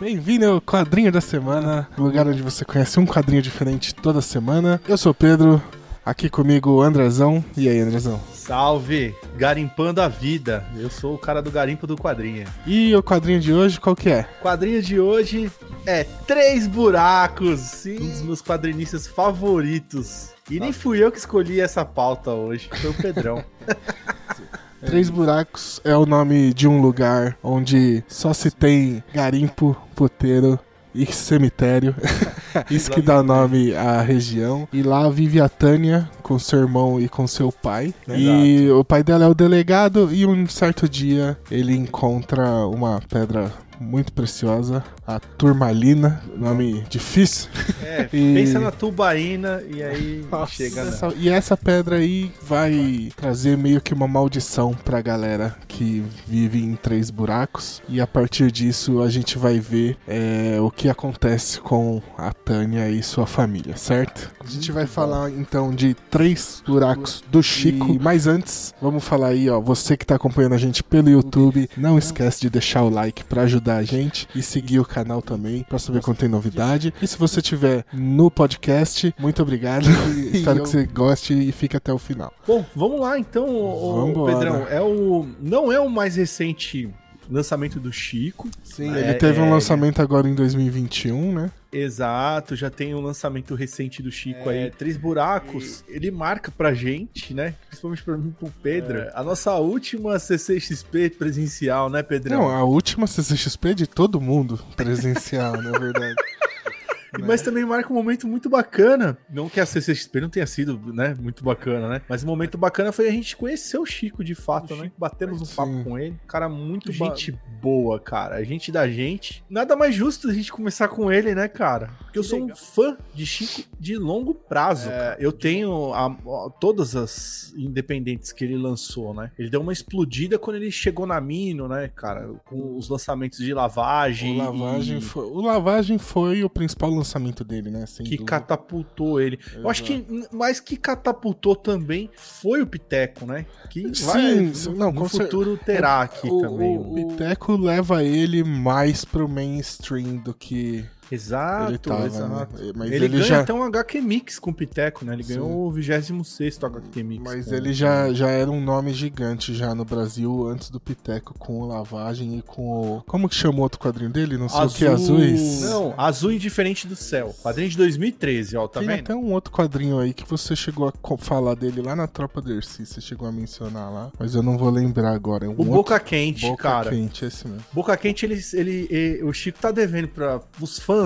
Bem-vindo ao Quadrinho da Semana, lugar onde você conhece um quadrinho diferente toda semana. Eu sou o Pedro, aqui comigo o Andrezão. E aí, Andrezão? Salve! Garimpando a vida. Eu sou o cara do garimpo do quadrinho. E o quadrinho de hoje, qual que é? O quadrinho de hoje é Três Buracos, Sim. um dos meus quadrinistas favoritos. E nem fui eu que escolhi essa pauta hoje, foi o Pedrão. Três Buracos é o nome de um lugar onde só se tem garimpo, puteiro e cemitério. Isso que dá nome à região. E lá vive a Tânia com seu irmão e com seu pai. Exato. E o pai dela é o delegado e um certo dia ele encontra uma pedra muito preciosa, a turmalina, nome difícil. É, e... pensa na tubaína e aí Nossa, chega essa. E essa pedra aí vai trazer meio que uma maldição pra galera que vive em três buracos. E a partir disso a gente vai ver é, o que acontece com a Tânia e sua família, certo? A gente vai falar então de três buracos do Chico. E, mas antes, vamos falar aí, ó, você que tá acompanhando a gente pelo YouTube, não esquece de deixar o like para ajudar ajudar a gente e seguir o canal também para saber quando tem novidade. E se você tiver no podcast, muito obrigado. Espero que você goste e fique até o final. Bom, vamos lá então, o, Pedrão. É o não é o mais recente lançamento do Chico. Sim, é, ele teve é, um lançamento agora em 2021, né? Exato, já tem um lançamento recente do Chico é, aí, Três Buracos. E... Ele marca pra gente, né? Principalmente pra mim e pro Pedro, é. a nossa última CCXP presencial, né, Pedrão? Não, a última CCXP de todo mundo presencial, na verdade. Né? Mas também marca um momento muito bacana. Não que a CCXP não tenha sido, né, muito bacana, né? Mas um momento bacana foi a gente conhecer o Chico de fato, o né? Chico, Batemos um sim. papo com ele. Cara, muito gente boa, cara. A gente da gente. Nada mais justo a gente começar com ele, né, cara? Porque eu sou um fã de Chico de longo prazo. É, eu tenho a, a, todas as independentes que ele lançou, né? Ele deu uma explodida quando ele chegou na Mino, né, cara? Com os lançamentos de lavagem. O lavagem, e... foi, o lavagem foi o principal lançamento dele, né? Sem que dúvida. catapultou ele. Exato. Eu acho que mais que catapultou também foi o Piteco, né? Que Sim, vai, não, no futuro terá aqui o, também. O, o Piteco leva ele mais pro mainstream do que Exato, ele tava, né? exato. Né? Mas ele, ele ganha já... até um HQ Mix com o Piteco, né? Ele Sim. ganhou o 26 HQ Mix. Mas ele já, já era um nome gigante já no Brasil antes do Piteco com o Lavagem e com o. Como que chamou outro quadrinho dele? Não sei Azul... o que, Azuis? Não, Azul Indiferente do Céu. Quadrinho de 2013, ó, tá Tem vendo? até um outro quadrinho aí que você chegou a falar dele lá na Tropa Dercy, você chegou a mencionar lá, mas eu não vou lembrar agora. É um o outro... Boca Quente, Boca cara. Boca Quente, esse mesmo. Boca Quente, ele, ele, ele, o Chico tá devendo para os fãs,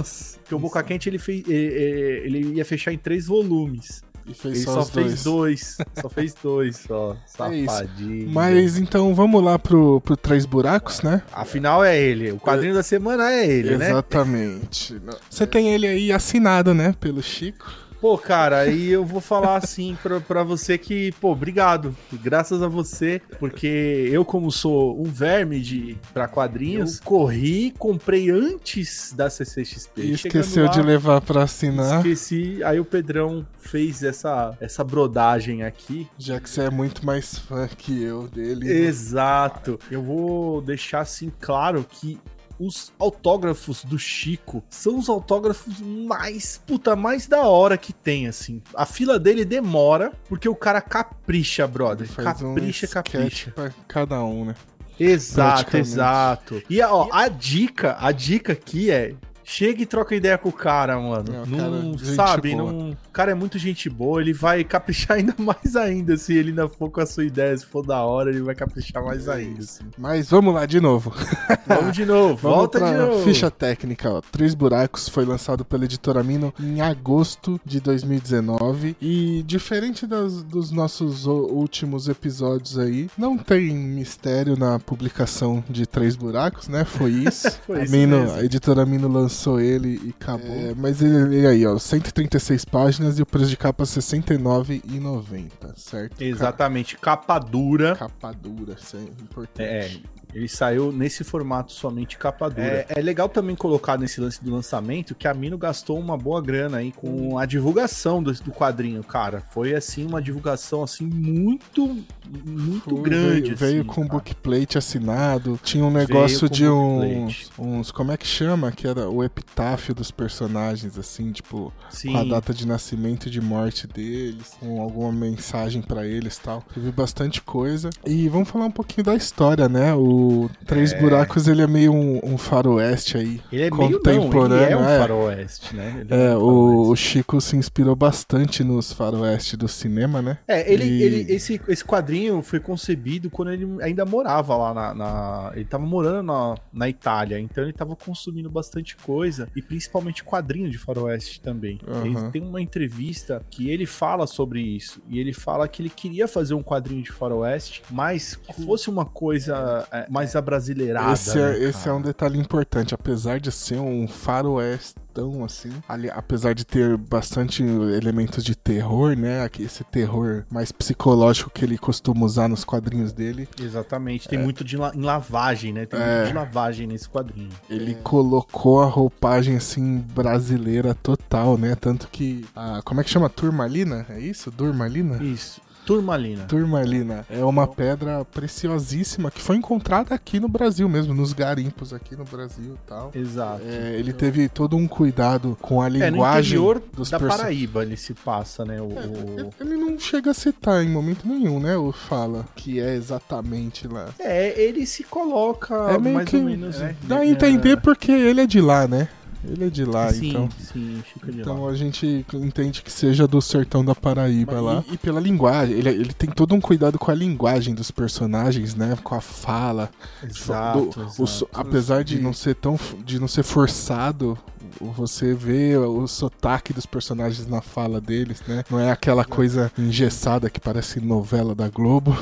que o Boca Quente ele, fez, ele, ele ia fechar em três volumes. E fez ele só, só fez dois. só fez dois, só. É Safadinho. É Mas então vamos lá pro, pro Três Buracos, né? Afinal é ele. O quadrinho é... da semana é ele, Exatamente. né? Exatamente. Você tem ele aí assinado, né? Pelo Chico. Pô, cara, aí eu vou falar assim pra, pra você que, pô, obrigado. Graças a você, porque eu, como sou um verme de pra quadrinhos, eu corri, comprei antes da CCXP. E esqueceu lá, de levar pra assinar. Esqueci, aí o Pedrão fez essa, essa brodagem aqui. Já que você é muito mais fã que eu dele. Né? Exato. Eu vou deixar assim claro que os autógrafos do Chico são os autógrafos mais, puta, mais da hora que tem, assim. A fila dele demora, porque o cara capricha, brother. Capricha, um capricha. Pra cada um, né? Exato, exato. E ó, a dica, a dica aqui é Chega e troca ideia com o cara, mano. não, sabe, não. O cara é muito gente boa, ele vai caprichar ainda mais ainda. Se ele ainda for com a sua ideia, se for da hora, ele vai caprichar mais é ainda. Assim. Mas vamos lá de novo. Vamos de novo, volta de novo. Ficha técnica, ó. Três Buracos foi lançado pela editora Mino em agosto de 2019. E diferente das, dos nossos últimos episódios aí, não tem mistério na publicação de Três Buracos, né? Foi isso. Foi isso Mino, a editora Mino lançou lançou ele e acabou. É, mas ele, ele, aí, ó, 136 páginas e o preço de capa R$ 69,90, certo? Exatamente, capa dura. Capa dura, isso é importante. É, Ele saiu nesse formato somente capa dura. É, é, legal também colocar nesse lance do lançamento que a Mino gastou uma boa grana aí com a divulgação do, do quadrinho, cara. Foi assim uma divulgação assim muito muito Foi, grande. Veio, assim, veio com bookplate assinado, tinha um negócio de uns, uns como é que chama, que era o epitáfio dos personagens assim, tipo, Sim. com a data de nascimento e de morte deles, com alguma mensagem para eles, tal. Teve bastante coisa. E vamos falar um pouquinho da história, né? O Três é... Buracos, ele é meio um, um faroeste aí. Ele é contemporâneo. Meio, não, ele é um é. faroeste, né? É, é o, o, Chico se inspirou bastante nos faroeste do cinema, né? É, ele, e... ele esse, esse quadrinho foi concebido quando ele ainda morava lá na. na ele tava morando na, na Itália, então ele tava consumindo bastante coisa, e principalmente quadrinho de faroeste também. Uhum. Ele tem uma entrevista que ele fala sobre isso, e ele fala que ele queria fazer um quadrinho de faroeste, mas que fosse uma coisa é, mais abrasileirada. Esse, é, né, esse é um detalhe importante, apesar de ser um faroeste tão assim. Ali, apesar de ter bastante elementos de terror, né? Esse terror mais psicológico que ele costuma usar nos quadrinhos dele. Exatamente. Tem é. muito de la em lavagem, né? Tem é. muito de lavagem nesse quadrinho. Ele colocou a roupagem assim brasileira total, né? Tanto que a, como é que chama? Turmalina? É isso? Durmalina? Isso. Turmalina. Turmalina. É uma pedra preciosíssima que foi encontrada aqui no Brasil mesmo, nos garimpos aqui no Brasil e tal. Exato. É, ele teve todo um cuidado com a linguagem é, no dos da Paraíba ele se passa, né? O, é, ele não chega a citar em momento nenhum, né? O fala que é exatamente lá. É, ele se coloca é mais que, ou menos. É, dá a entender porque ele é de lá, né? Ele é de lá, sim, então. Sim, Chico é de então lá. a gente entende que seja do sertão da Paraíba Mas, lá. E, e, pela linguagem, ele, ele tem todo um cuidado com a linguagem dos personagens, né? Com a fala. Exato. Do, exato. O, apesar de não ser tão. de não ser forçado você vê o sotaque dos personagens na fala deles, né? Não é aquela coisa engessada que parece novela da Globo.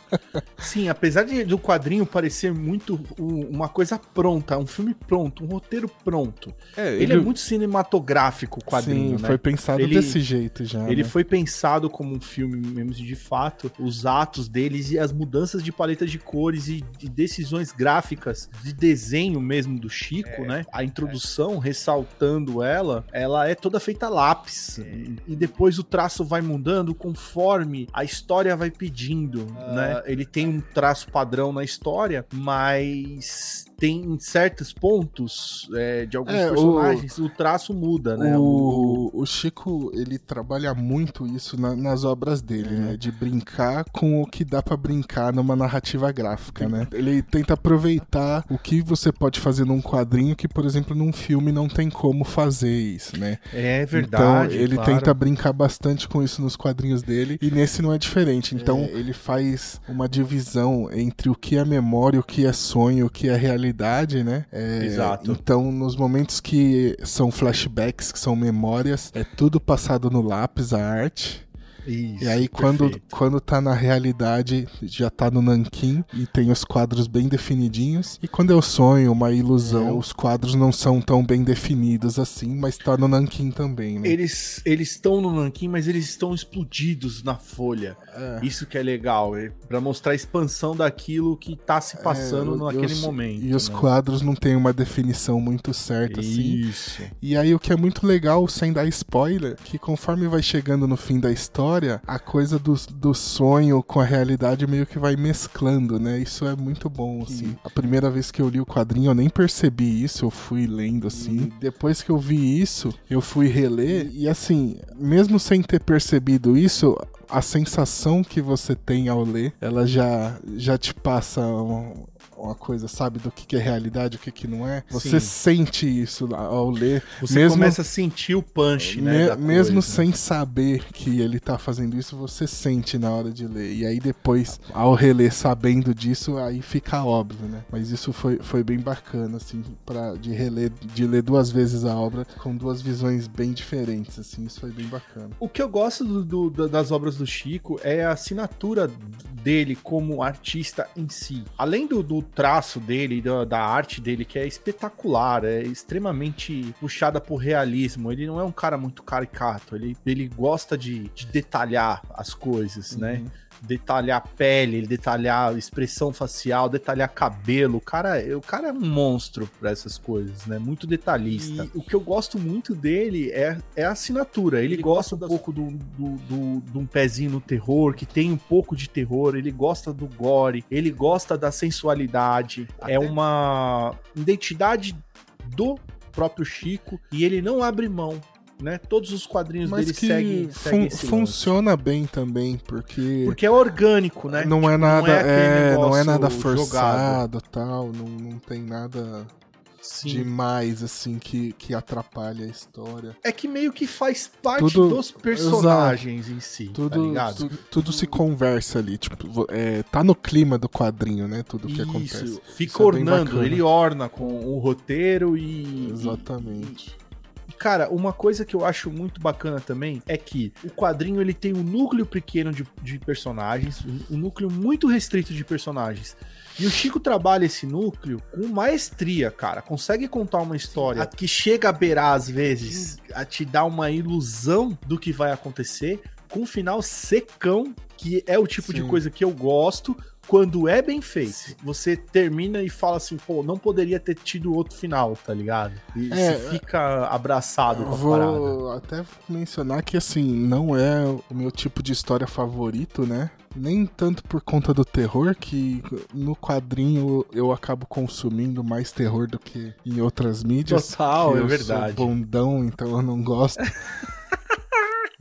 Sim, apesar de, do quadrinho parecer muito uma coisa pronta, um filme pronto, um roteiro pronto. É, ele, ele, é muito cinematográfico, o quadrinho, Sim, né? foi pensado ele, desse jeito já. Ele né? foi pensado como um filme mesmo de fato, os atos deles e as mudanças de paleta de cores e de decisões gráficas, de desenho mesmo do Chico, é, né? A introdução é ressaltando ela, ela é toda feita lápis. E depois o traço vai mudando conforme a história vai pedindo, uh, né? Ele tem um traço padrão na história, mas tem certos pontos é, de alguns é, personagens, o, o, traço muda, né? O, o, Chico, ele trabalha muito isso na, nas obras dele, né? De brincar com o que dá para brincar numa narrativa gráfica, né? Ele tenta aproveitar o que você pode fazer num quadrinho que, por exemplo, num filme não tem como fazer isso, né? É verdade. Então, ele claro. tenta brincar bastante com isso nos quadrinhos dele e nesse não é diferente. Então, é. ele faz uma divisão entre o que é memória, o que é sonho, o que é realidade realidade, né? É, Exato. Então, nos momentos que são flashbacks, que são memórias, é tudo passado no lápis, a arte. Isso, e aí, quando, quando tá na realidade, já tá no nanquim e tem os quadros bem definidinhos. E quando é o sonho, uma ilusão, é. os quadros não são tão bem definidos assim, mas tá no nanquim também, né? Eles estão no nanquim, mas eles estão explodidos na folha. É. Isso que é legal, é para mostrar a expansão daquilo que tá se passando é, naquele os, momento. E né? os quadros não têm uma definição muito certa, assim. Isso. E aí, o que é muito legal, sem dar spoiler, que conforme vai chegando no fim da história, história, a coisa do, do sonho com a realidade meio que vai mesclando, né? Isso é muito bom, assim. A primeira vez que eu li o quadrinho, eu nem percebi isso, eu fui lendo, assim. Depois que eu vi isso, eu fui reler, e assim, mesmo sem ter percebido isso, a sensação que você tem ao ler, ela já, já te passa um, uma coisa, sabe, do que, que é realidade, o que, que não é. Você Sim. sente isso ao ler. Você mesmo, começa a sentir o punch, né? Me, mesmo coisa. sem saber que ele tá fazendo isso, você sente na hora de ler. E aí depois, ao reler sabendo disso, aí fica óbvio, né? Mas isso foi, foi bem bacana, assim, pra, de reler, de ler duas vezes a obra com duas visões bem diferentes, assim, isso foi bem bacana. O que eu gosto do, do, das obras do Chico é a assinatura dele como artista em si. Além do, do traço dele, da, da, arte dele, que é espetacular, é extremamente puxada por realismo. Ele não é um cara muito caricato, ele, ele gosta de, de detalhar as coisas, né? uhum. né? detalhar pele, detalhar expressão facial, detalhar cabelo. O cara, o cara é um monstro para essas coisas, né? Muito detalhista. E o que eu gosto muito dele é, é a assinatura. Ele, ele gosta, gosta um pouco do, do, do, de um pezinho no terror, que tem um pouco de terror. Ele gosta do gore, ele gosta da sensualidade. É Até... É uma identidade do próprio Chico e ele não abre mão né? Todos os quadrinhos Mas dele que seguem, seguem fun funciona lance. bem também, porque porque é orgânico, né? Não é tipo, é nada, não é, é não é nada forçado, jogado. tal, não, não tem nada Sim. demais, assim, que, que atrapalha a história. É que meio que faz parte tudo, dos personagens exato. em si, tá tudo, tá ligado? Tudo, tudo, se conversa ali, tipo, é, tá no clima do quadrinho, né? Tudo Isso, que acontece. Fica Isso é ornando, é ele orna com o roteiro e. Exatamente. E, Cara, uma coisa que eu acho muito bacana também é que o quadrinho ele tem um núcleo pequeno de, de personagens, um, um núcleo muito restrito de personagens. E o Chico trabalha esse núcleo com maestria, cara. Consegue contar uma história que chega a beirar, às vezes, a te dar uma ilusão do que vai acontecer, com um final secão, que é o tipo Sim. de coisa que eu gosto, quando é bem feito, você termina e fala assim, pô, não poderia ter tido outro final, tá ligado? E é, fica abraçado com a vou parada. Vou até mencionar que, assim, não é o meu tipo de história favorito, né? Nem tanto por conta do terror, que no quadrinho eu acabo consumindo mais terror do que em outras mídias. Total, é verdade. Sou bondão, então eu não gosto.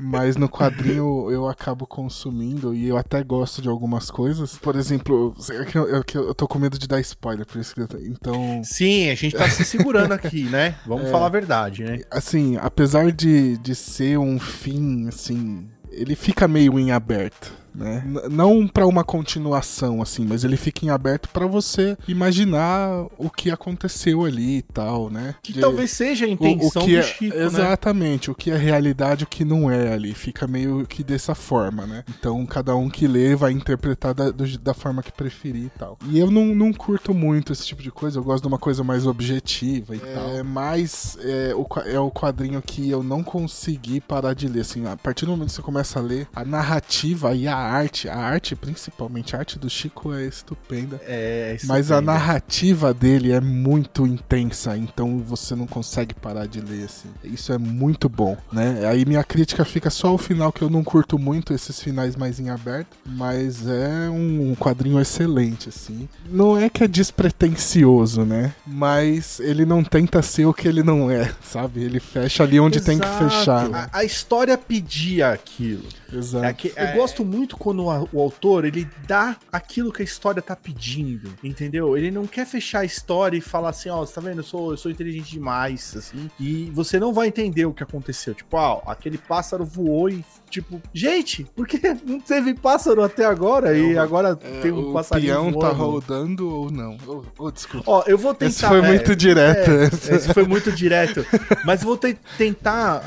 Mas no quadrinho eu acabo consumindo e eu até gosto de algumas coisas. Por exemplo, é que eu, é eu, tô com medo de dar spoiler, por isso que eu, então. Sim, a gente tá se segurando aqui, né? Vamos é, falar a verdade, né? Assim, apesar de, de ser um fim, assim, ele fica meio em aberto né? Não para uma continuação assim, mas ele fica em aberto para você imaginar o que aconteceu ali e tal, né? Que De, talvez seja a intenção o, o que do é, Chico, né? Exatamente, né? o que é realidade, o que não é ali, fica meio que dessa forma, né? Então cada um que lê vai interpretar da, da forma que preferir e tal. E eu não, não curto muito esse tipo de coisa, eu gosto de uma coisa mais objetiva e é, tal. Mas é o, é o quadrinho que eu não consegui parar de ler, assim, a partir do momento que você começa a ler, a narrativa e a arte, a arte, principalmente a arte do Chico é estupenda. É, estupenda. Mas a narrativa dele é muito intensa, então você não consegue parar de ler, assim. Isso é muito bom, né? Aí minha crítica fica só ao final, que eu não curto muito esses finais mais em aberto, mas é um quadrinho excelente, assim. Não é que é despretensioso, né? Mas ele não tenta ser o que ele não é, sabe? Ele fecha ali onde Exato. tem que fechar. Né? A, a história pedia aquilo. Exato. É que, eu é... gosto muito quando o, autor ele dá aquilo que a história tá pedindo, entendeu? Ele não quer fechar a história e falar assim, ó, oh, você tá vendo? Eu sou, eu sou inteligente demais, assim, e você não vai entender o que aconteceu. Tipo, ah, aquele pássaro voou e, tipo, gente, por que não teve pássaro até agora? É, e agora é, tem um passarinho O peão tá rodando ou não? Oh, oh, desculpa. Ó, eu vou tentar... Esse foi é, muito direto. É, esse foi muito direto. Mas vou te, tentar...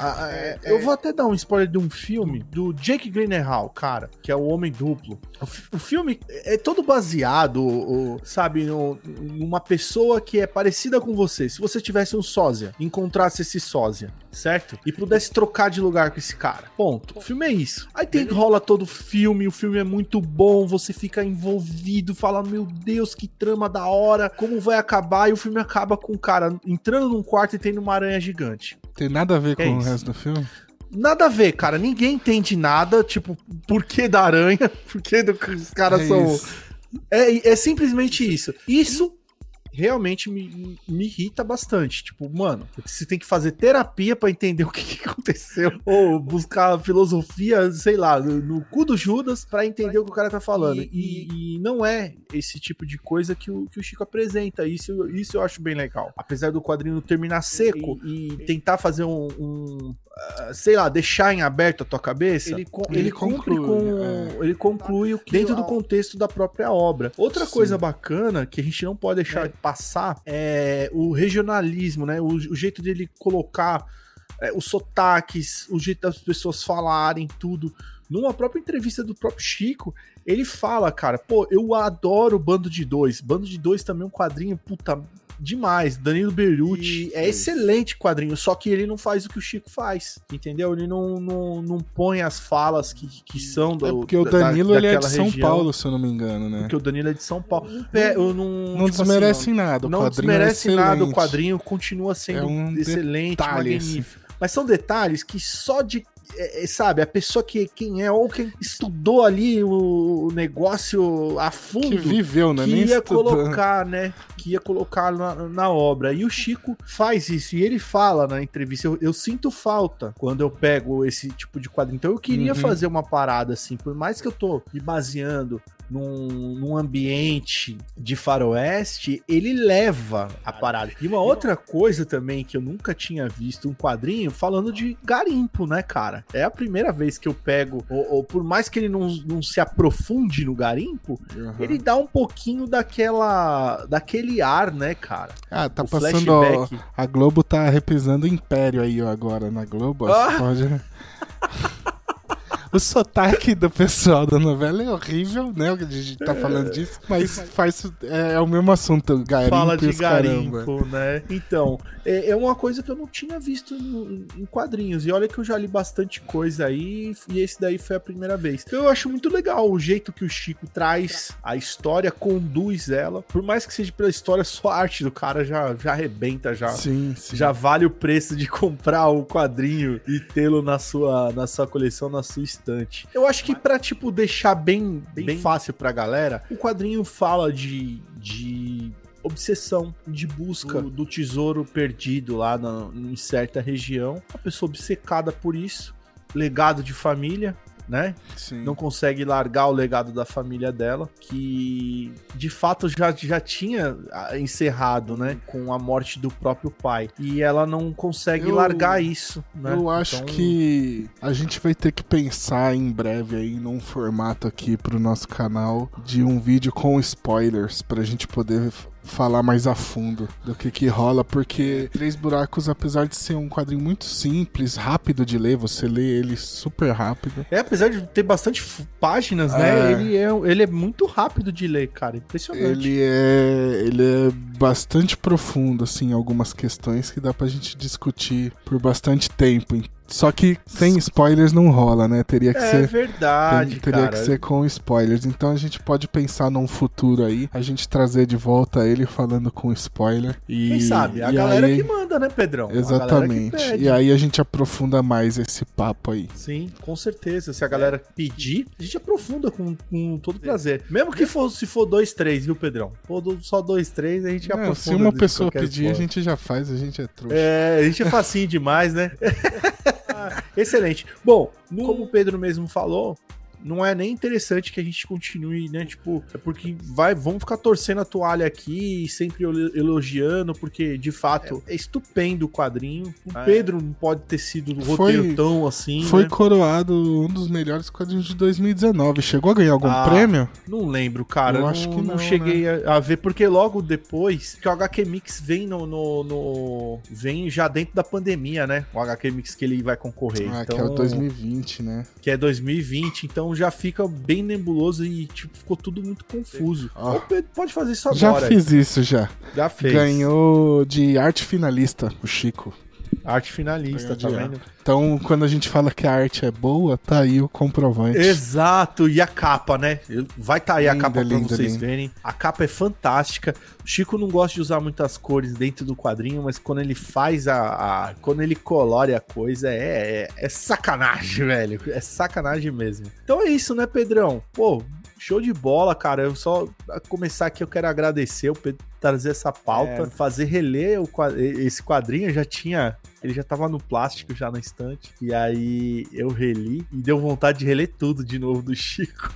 eu vou até dar um spoiler de um filme do Jake Gyllenhaal, cara, que é o Homem Duplo. O, o filme é todo baseado, o, sabe, no, numa pessoa que é parecida com você. Se você tivesse um sósia, encontrasse esse sósia, certo? E pudesse trocar de lugar com esse cara. Ponto. O filme é isso. Aí tem rola todo o filme, o filme é muito bom, você fica envolvido, fala, meu Deus, que trama da hora, como vai acabar? E o filme acaba com o cara entrando num quarto e tendo uma aranha gigante. Tem nada a ver é com isso. o resto do filme? Nada a ver, cara. Ninguém entende nada. Tipo, por que da aranha? Por que do, os caras é são. É, é simplesmente isso. Isso realmente me, me irrita bastante. Tipo, mano, você tem que fazer terapia para entender o que, que, aconteceu. Ou buscar filosofia, sei lá, no, no cu do Judas para entender o que o cara tá falando. E, e, não é esse tipo de coisa que o, que o Chico apresenta. Isso, isso eu acho bem legal. Apesar do quadrinho terminar seco e, e tentar fazer um, um sei lá, deixar em aberto a tua cabeça, ele, ele, ele conclui, com. É. Ele conclui o que dentro do contexto da própria obra. Outra Sim. coisa bacana que a gente não pode deixar é. passar é o regionalismo, né? O, o jeito dele colocar é, os sotaques, o jeito das pessoas falarem, tudo. Numa própria entrevista do próprio Chico, ele fala, cara, pô, eu adoro Bando de Dois. Bando de Dois também é um quadrinho, puta, demais. Danilo Beruti é excelente quadrinho, só que ele não faz o que o Chico faz, entendeu? Ele não, não, não põe as falas que, que são do. É porque o Danilo da, ele é de São região, Paulo, se eu não me engano, né? Porque o Danilo é de São Paulo. Eu não, não tipo desmerece assim, nada. O não desmerece é nada. O quadrinho continua sendo é um excelente, detalhe, magnífico. Assim. Mas são detalhes que só de é, é, sabe, a pessoa que quem é, ou quem estudou ali o negócio a fundo. Que viveu, né? Que Nem ia estudando. colocar, né? Que ia colocar na, na, obra. E o Chico faz isso. E ele fala na entrevista: eu, eu sinto falta quando eu pego esse tipo de quadro. Então eu queria uhum. fazer uma parada assim, por mais que eu tô me baseando num, num ambiente de faroeste, ele leva a parada. E uma outra coisa também que eu nunca tinha visto um quadrinho falando de garimpo, né, cara? É a primeira vez que eu pego, ou, ou por mais que ele não, não se aprofunde no garimpo, uhum. ele dá um pouquinho daquela daquele ar, né, cara? Ah, tá o passando ó, a Globo tá reprisando o Império aí ó, agora na Globo. Ah. Pode... O sotaque do pessoal da novela é horrível, né? A gente tá falando é. disso, mas faz, é, é o mesmo assunto, garimpo Fala de garimpo, caramba. né? Então, é, é, uma coisa que eu não tinha visto em, em, quadrinhos. E olha que eu já li bastante coisa aí, e esse daí foi a primeira vez. Então eu acho muito legal o jeito que o Chico traz a história, conduz ela. Por mais que seja pela história, só a arte do cara já, já arrebenta, já. Sim, sim. Já vale o preço de comprar o quadrinho e tê-lo na sua, na sua coleção, na sua história bastante. Eu acho que para tipo deixar bem, bem, bem fácil pra galera, o quadrinho fala de, de obsessão, de busca do, do tesouro perdido lá na, em certa região. A pessoa obcecada por isso, legado de família, né? Sim. Não consegue largar o legado da família dela, que de fato já, já tinha ah, encerrado, né? Com a morte do próprio pai. E ela não consegue eu, largar isso, né? Eu acho então... que a gente vai ter que pensar em breve aí num formato aqui pro nosso canal de um vídeo com spoilers pra gente poder falar mais a fundo do que que rola, porque Três Buracos, apesar de ser um quadrinho muito simples, rápido de ler, você lê ele super rápido. É, apesar de ter bastante páginas, né? É. Ele, é, ele é muito rápido de ler, cara. Impressionante. Ele é, ele é bastante profundo, assim, algumas questões que dá pra gente discutir por bastante tempo. Só que sem spoilers não rola, né? Teria que é ser. É verdade, tem, Teria cara. que ser com spoilers. Então a gente pode pensar num futuro aí, a gente trazer de volta ele falando com spoiler. E, Quem sabe? A galera aí... que manda, né, Pedrão? Exatamente. E aí a gente aprofunda mais esse papo aí. Sim, com certeza. Se a galera pedir, a gente aprofunda com, com todo prazer. Mesmo que for, se for dois, três, viu, Pedrão? For só dois, três, a gente é, aprofunda. Se uma pessoa pedir, a gente já faz, a gente é trouxa. É, a gente é facinho demais, né? excelente. Bom, como o Pedro mesmo falou, não é nem interessante que a gente continue, né? Tipo, é porque vai, vamos ficar torcendo a toalha aqui e sempre elogiando, porque de fato é, é estupendo o quadrinho. O é. Pedro não pode ter sido um roteiro tão assim. Foi né? coroado um dos melhores quadrinhos de 2019. Chegou a ganhar algum ah, prêmio? Não lembro, cara. Eu não, acho que não, não cheguei né? a, a, ver, porque logo depois que o HQ Mix vem no, no, no, vem já dentro da pandemia, né? O HQ Mix que ele vai concorrer. Ah, então, que é o 2020, né? Que é 2020, então já fica bem nebuloso e tipo, ficou tudo muito confuso. Oh. O Pedro pode fazer isso agora. Já fiz aí. isso já. Já fez. Ganhou de arte finalista, o Chico. Arte finalista, tá vendo? Então, quando a gente fala que a arte é boa, tá aí o comprovante. Exato, e a capa, né? Vai tá aí linda, a capa linda, pra vocês linda. verem. A capa é fantástica. O Chico não gosta de usar muitas cores dentro do quadrinho, mas quando ele faz a. a quando ele colore a coisa, é, é, é sacanagem, velho. É sacanagem mesmo. Então é isso, né, Pedrão? Pô, Show de bola, cara. Eu só começar aqui, eu quero agradecer o Pedro trazer essa pauta, é. fazer reler o, esse quadrinho. já tinha. Ele já tava no plástico já na estante. E aí eu reli e deu vontade de reler tudo de novo do Chico.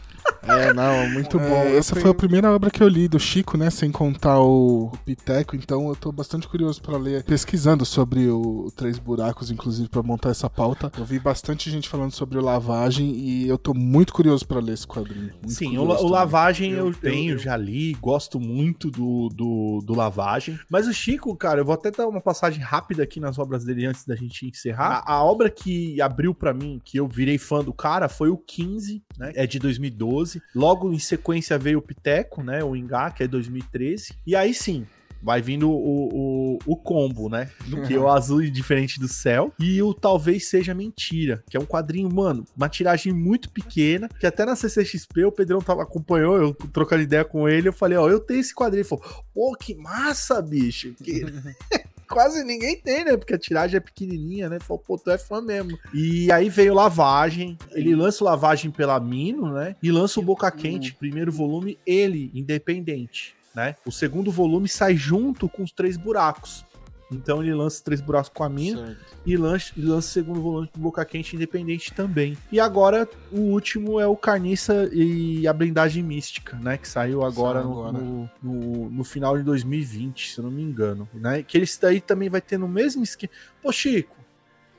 É, não, muito é, bom. Essa foi a primeira obra que eu li do Chico, né? Sem contar o Piteco, então eu tô bastante curioso para ler, pesquisando sobre o, Três Buracos, inclusive, para montar essa pauta. Eu vi bastante gente falando sobre o Lavagem e eu tô muito curioso para ler esse quadrinho. Sim, o, o, Lavagem eu, eu tenho, eu, já li, gosto muito do, do, do, Lavagem. Mas o Chico, cara, eu vou até dar uma passagem rápida aqui nas obras dele antes da gente encerrar. A, a obra que abriu para mim, que eu virei fã do cara, foi o 15, né? É de 2012. Logo em sequência veio o Piteco, né? O Ingá, que é 2013. E aí sim, vai vindo o, o, o combo, né? Do que o azul diferente do céu e o talvez seja mentira, que é um quadrinho, mano, uma tiragem muito pequena, que até na CCXP o Pedrão tava, acompanhou, eu trocando ideia com ele, eu falei, ó, eu tenho esse quadrinho. Ele falou, pô, que massa, bicho. Que... quase ninguém tem, né? Porque a tiragem é pequenininha, né? Falou, pô, tu é fã mesmo. E aí veio Lavagem, ele lança o Lavagem pela Mino, né? E lança o Boca Quente, primeiro volume, ele, independente, né? O segundo volume sai junto com os Três Buracos. Então ele lança Três Buracos com a Mina e lança, e lança o segundo volume do Boca Quente Independente também. E agora o último é o Carniça e a Blindagem Mística, né? Que saiu agora, agora. No, no, no, final de 2020, se eu não me engano. Né? Que esse daí também vai ter no mesmo esquema. Pô, Chico,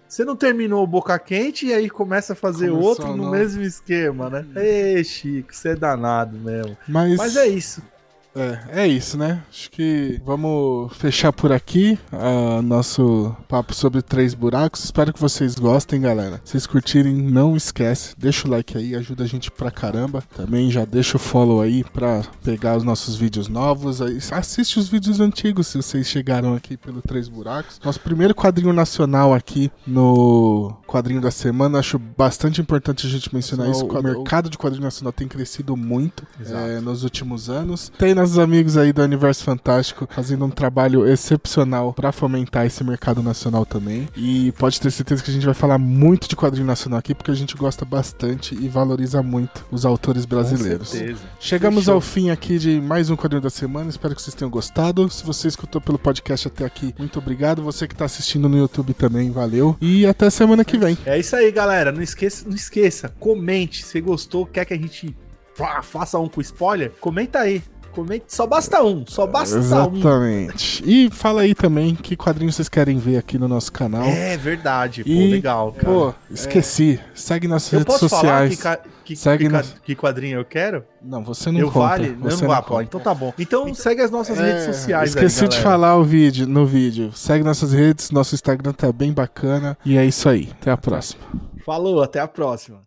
você não terminou o Boca Quente e aí começa a fazer Começou outro no mesmo esquema, né? Ei, Chico, você é danado mesmo. Mas, Mas é isso. É, é isso, né? Acho que vamos fechar por aqui uh, nosso papo sobre três buracos. Espero que vocês gostem, galera. Se vocês curtirem, não esquece, deixa o like aí, ajuda a gente pra caramba. Também já deixa o follow aí pra pegar os nossos vídeos novos. Assiste os vídeos antigos se vocês chegaram aqui pelo Três Buracos. Nosso primeiro quadrinho nacional aqui no quadrinho da semana. Acho bastante importante a gente mencionar isso. O, o mercado de quadrinho nacional tem crescido muito é, nos últimos anos. Tem nas nossos amigos aí do Universo Fantástico fazendo um trabalho excepcional para fomentar esse mercado nacional também. E pode ter certeza que a gente vai falar muito de quadrinho nacional aqui, porque a gente gosta bastante e valoriza muito os autores brasileiros. Com certeza. Chegamos Fechou. ao fim aqui de mais um quadrinho da semana. Espero que vocês tenham gostado. Se você escutou pelo podcast até aqui, muito obrigado. Você que está assistindo no YouTube também, valeu. E até semana que vem. É isso aí, galera. Não esqueça, não esqueça. Comente se gostou, quer que a gente faça um com spoiler, comenta aí. Comente, só basta um, só basta Exatamente. Um. E fala aí também que quadrinhos vocês querem ver aqui no nosso canal. É verdade, e, pô, legal. Cara. Pô, esqueci. É. Segue nas eu redes posso sociais. Falar que, que, segue que, nas... que quadrinho eu quero? Não, você não eu conta. Vale? Você não, não, não então tá bom. Então, então segue as nossas é, redes sociais Esqueci aí, de falar o vídeo, no vídeo. Segue nossas redes, nosso Instagram tá bem bacana. E é isso aí. Até a próxima. Falou, até a próxima.